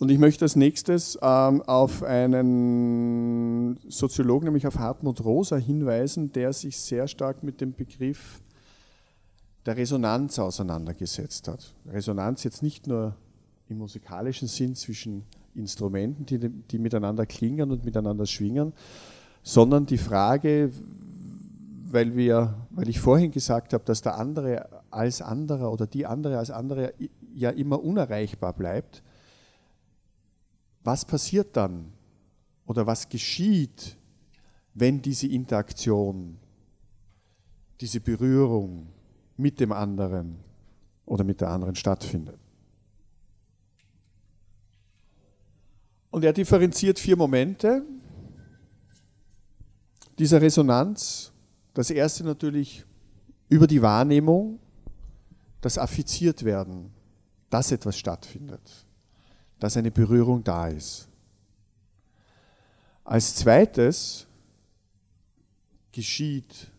Und ich möchte als nächstes ähm, auf einen Soziologen, nämlich auf Hartmut Rosa, hinweisen, der sich sehr stark mit dem Begriff der Resonanz auseinandergesetzt hat. Resonanz jetzt nicht nur im musikalischen Sinn zwischen Instrumenten, die, die miteinander klingen und miteinander schwingen, sondern die Frage, weil, wir, weil ich vorhin gesagt habe, dass der andere als anderer oder die andere als andere ja immer unerreichbar bleibt, was passiert dann oder was geschieht, wenn diese Interaktion, diese Berührung mit dem anderen oder mit der anderen stattfindet? Und er differenziert vier Momente dieser Resonanz. Das erste natürlich über die Wahrnehmung, das affiziert werden, dass etwas stattfindet dass eine Berührung da ist. Als zweites geschieht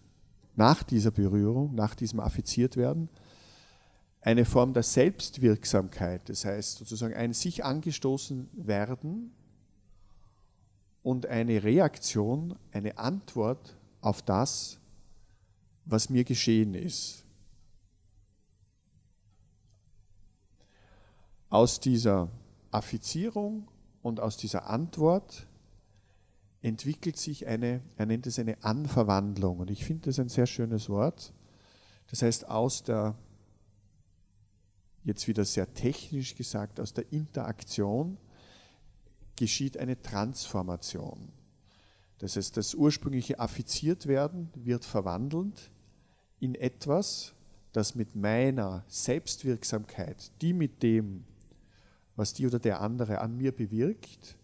nach dieser Berührung, nach diesem Affiziertwerden, eine Form der Selbstwirksamkeit, das heißt sozusagen ein sich angestoßen werden und eine Reaktion, eine Antwort auf das, was mir geschehen ist. Aus dieser Affizierung und aus dieser Antwort entwickelt sich eine, er nennt es eine Anverwandlung. Und ich finde das ein sehr schönes Wort. Das heißt, aus der, jetzt wieder sehr technisch gesagt, aus der Interaktion geschieht eine Transformation. Das heißt, das ursprüngliche Affiziertwerden wird verwandelt in etwas, das mit meiner Selbstwirksamkeit, die mit dem, was die oder der andere an mir bewirkt,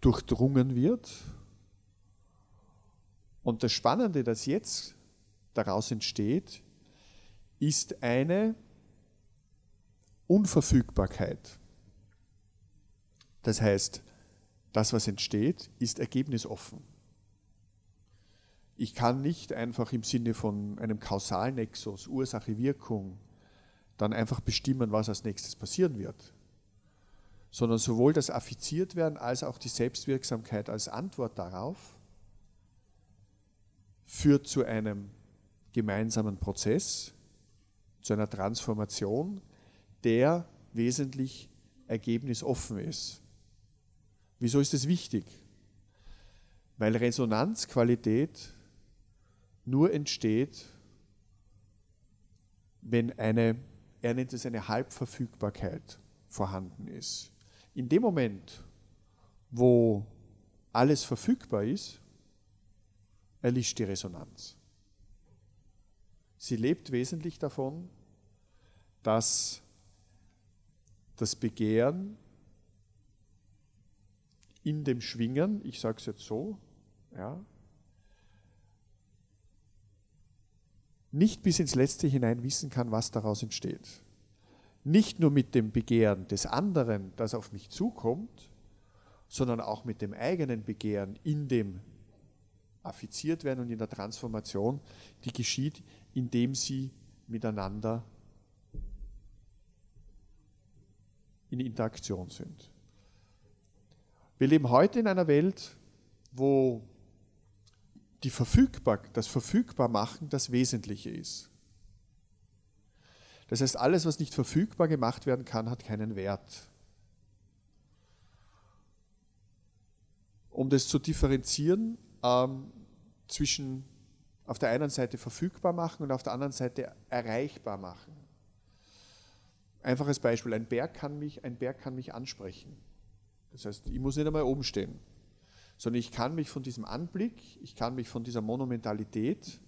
durchdrungen wird. Und das Spannende, das jetzt daraus entsteht, ist eine Unverfügbarkeit. Das heißt, das, was entsteht, ist ergebnisoffen. Ich kann nicht einfach im Sinne von einem Kausalnexus, Ursache-Wirkung, dann einfach bestimmen, was als nächstes passieren wird, sondern sowohl das Affiziertwerden als auch die Selbstwirksamkeit als Antwort darauf führt zu einem gemeinsamen Prozess, zu einer Transformation, der wesentlich ergebnisoffen ist. Wieso ist es wichtig? Weil Resonanzqualität nur entsteht, wenn eine er nennt es eine Halbverfügbarkeit vorhanden ist. In dem Moment, wo alles verfügbar ist, erlischt die Resonanz. Sie lebt wesentlich davon, dass das Begehren in dem Schwingen, ich sage es jetzt so, ja, nicht bis ins Letzte hinein wissen kann, was daraus entsteht. Nicht nur mit dem Begehren des anderen, das auf mich zukommt, sondern auch mit dem eigenen Begehren in dem affiziert werden und in der Transformation, die geschieht, indem sie miteinander in Interaktion sind. Wir leben heute in einer Welt, wo die Verfügbar, das Verfügbarmachen das Wesentliche ist. Das heißt, alles, was nicht verfügbar gemacht werden kann, hat keinen Wert. Um das zu differenzieren ähm, zwischen auf der einen Seite verfügbar machen und auf der anderen Seite erreichbar machen. Einfaches Beispiel, ein Berg kann mich, ein Berg kann mich ansprechen. Das heißt, ich muss nicht einmal oben stehen sondern ich kann mich von diesem Anblick, ich kann mich von dieser Monumentalität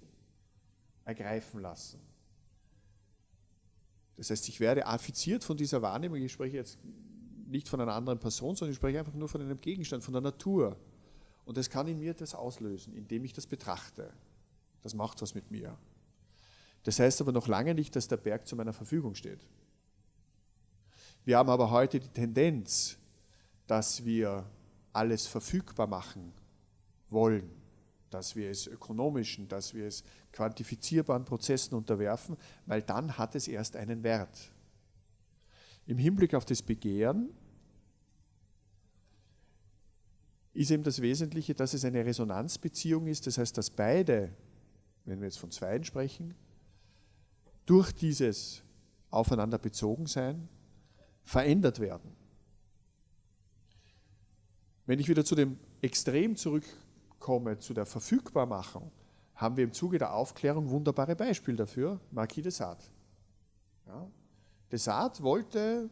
ergreifen lassen. Das heißt, ich werde affiziert von dieser Wahrnehmung, ich spreche jetzt nicht von einer anderen Person, sondern ich spreche einfach nur von einem Gegenstand, von der Natur. Und das kann in mir das auslösen, indem ich das betrachte. Das macht was mit mir. Das heißt aber noch lange nicht, dass der Berg zu meiner Verfügung steht. Wir haben aber heute die Tendenz, dass wir alles verfügbar machen wollen, dass wir es ökonomischen, dass wir es quantifizierbaren Prozessen unterwerfen, weil dann hat es erst einen Wert. Im Hinblick auf das Begehren ist eben das Wesentliche, dass es eine Resonanzbeziehung ist. Das heißt, dass beide, wenn wir jetzt von Zweien sprechen, durch dieses aufeinander bezogen sein, verändert werden. Wenn ich wieder zu dem Extrem zurückkomme, zu der Verfügbarmachung, haben wir im Zuge der Aufklärung wunderbare Beispiele dafür, Marquis de Sade. Ja. De Sade wollte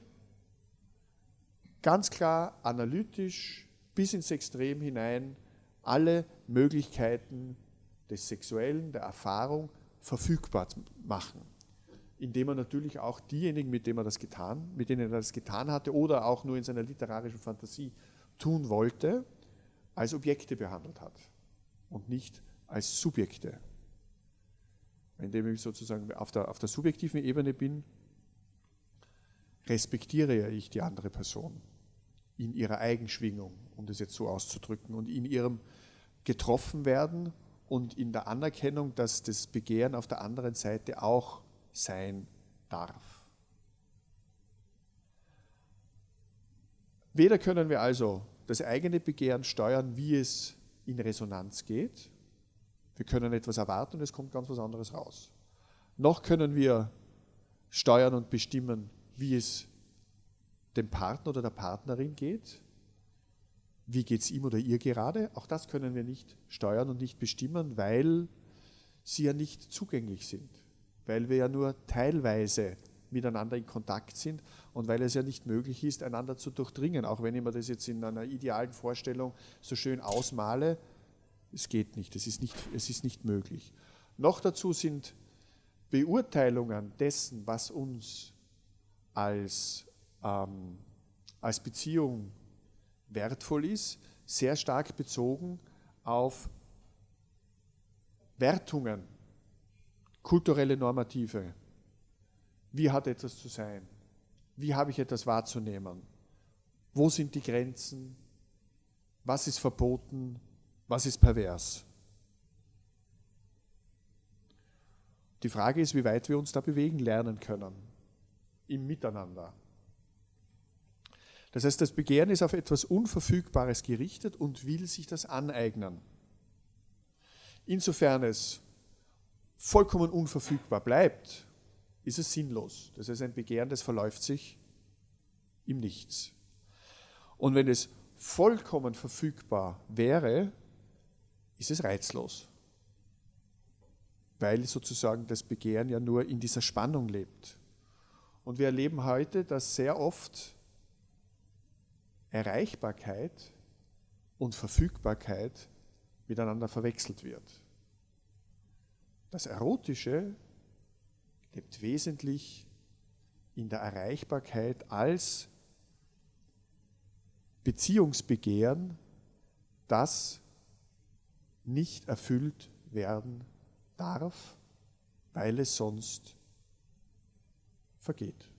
ganz klar analytisch bis ins Extrem hinein alle Möglichkeiten des Sexuellen, der Erfahrung verfügbar machen. Indem er natürlich auch diejenigen, mit denen er das getan, mit denen er das getan hatte oder auch nur in seiner literarischen Fantasie tun wollte, als Objekte behandelt hat und nicht als Subjekte. Indem ich sozusagen auf der, auf der subjektiven Ebene bin, respektiere ich die andere Person in ihrer Eigenschwingung, um das jetzt so auszudrücken, und in ihrem Getroffenwerden und in der Anerkennung, dass das Begehren auf der anderen Seite auch sein darf. Weder können wir also das eigene Begehren steuern, wie es in Resonanz geht. Wir können etwas erwarten und es kommt ganz was anderes raus. Noch können wir steuern und bestimmen, wie es dem Partner oder der Partnerin geht. Wie geht es ihm oder ihr gerade? Auch das können wir nicht steuern und nicht bestimmen, weil sie ja nicht zugänglich sind, weil wir ja nur teilweise miteinander in Kontakt sind und weil es ja nicht möglich ist, einander zu durchdringen, auch wenn ich mir das jetzt in einer idealen Vorstellung so schön ausmale, es geht nicht, es ist nicht, es ist nicht möglich. Noch dazu sind Beurteilungen dessen, was uns als ähm, als Beziehung wertvoll ist, sehr stark bezogen auf Wertungen, kulturelle Normative. Wie hat etwas zu sein? Wie habe ich etwas wahrzunehmen? Wo sind die Grenzen? Was ist verboten? Was ist pervers? Die Frage ist, wie weit wir uns da bewegen lernen können im Miteinander. Das heißt, das Begehren ist auf etwas Unverfügbares gerichtet und will sich das aneignen. Insofern es vollkommen unverfügbar bleibt, ist es sinnlos. Das heißt, ein Begehren, das verläuft sich im Nichts. Und wenn es vollkommen verfügbar wäre, ist es reizlos. Weil sozusagen das Begehren ja nur in dieser Spannung lebt. Und wir erleben heute, dass sehr oft Erreichbarkeit und Verfügbarkeit miteinander verwechselt wird. Das Erotische lebt wesentlich in der Erreichbarkeit als Beziehungsbegehren, das nicht erfüllt werden darf, weil es sonst vergeht.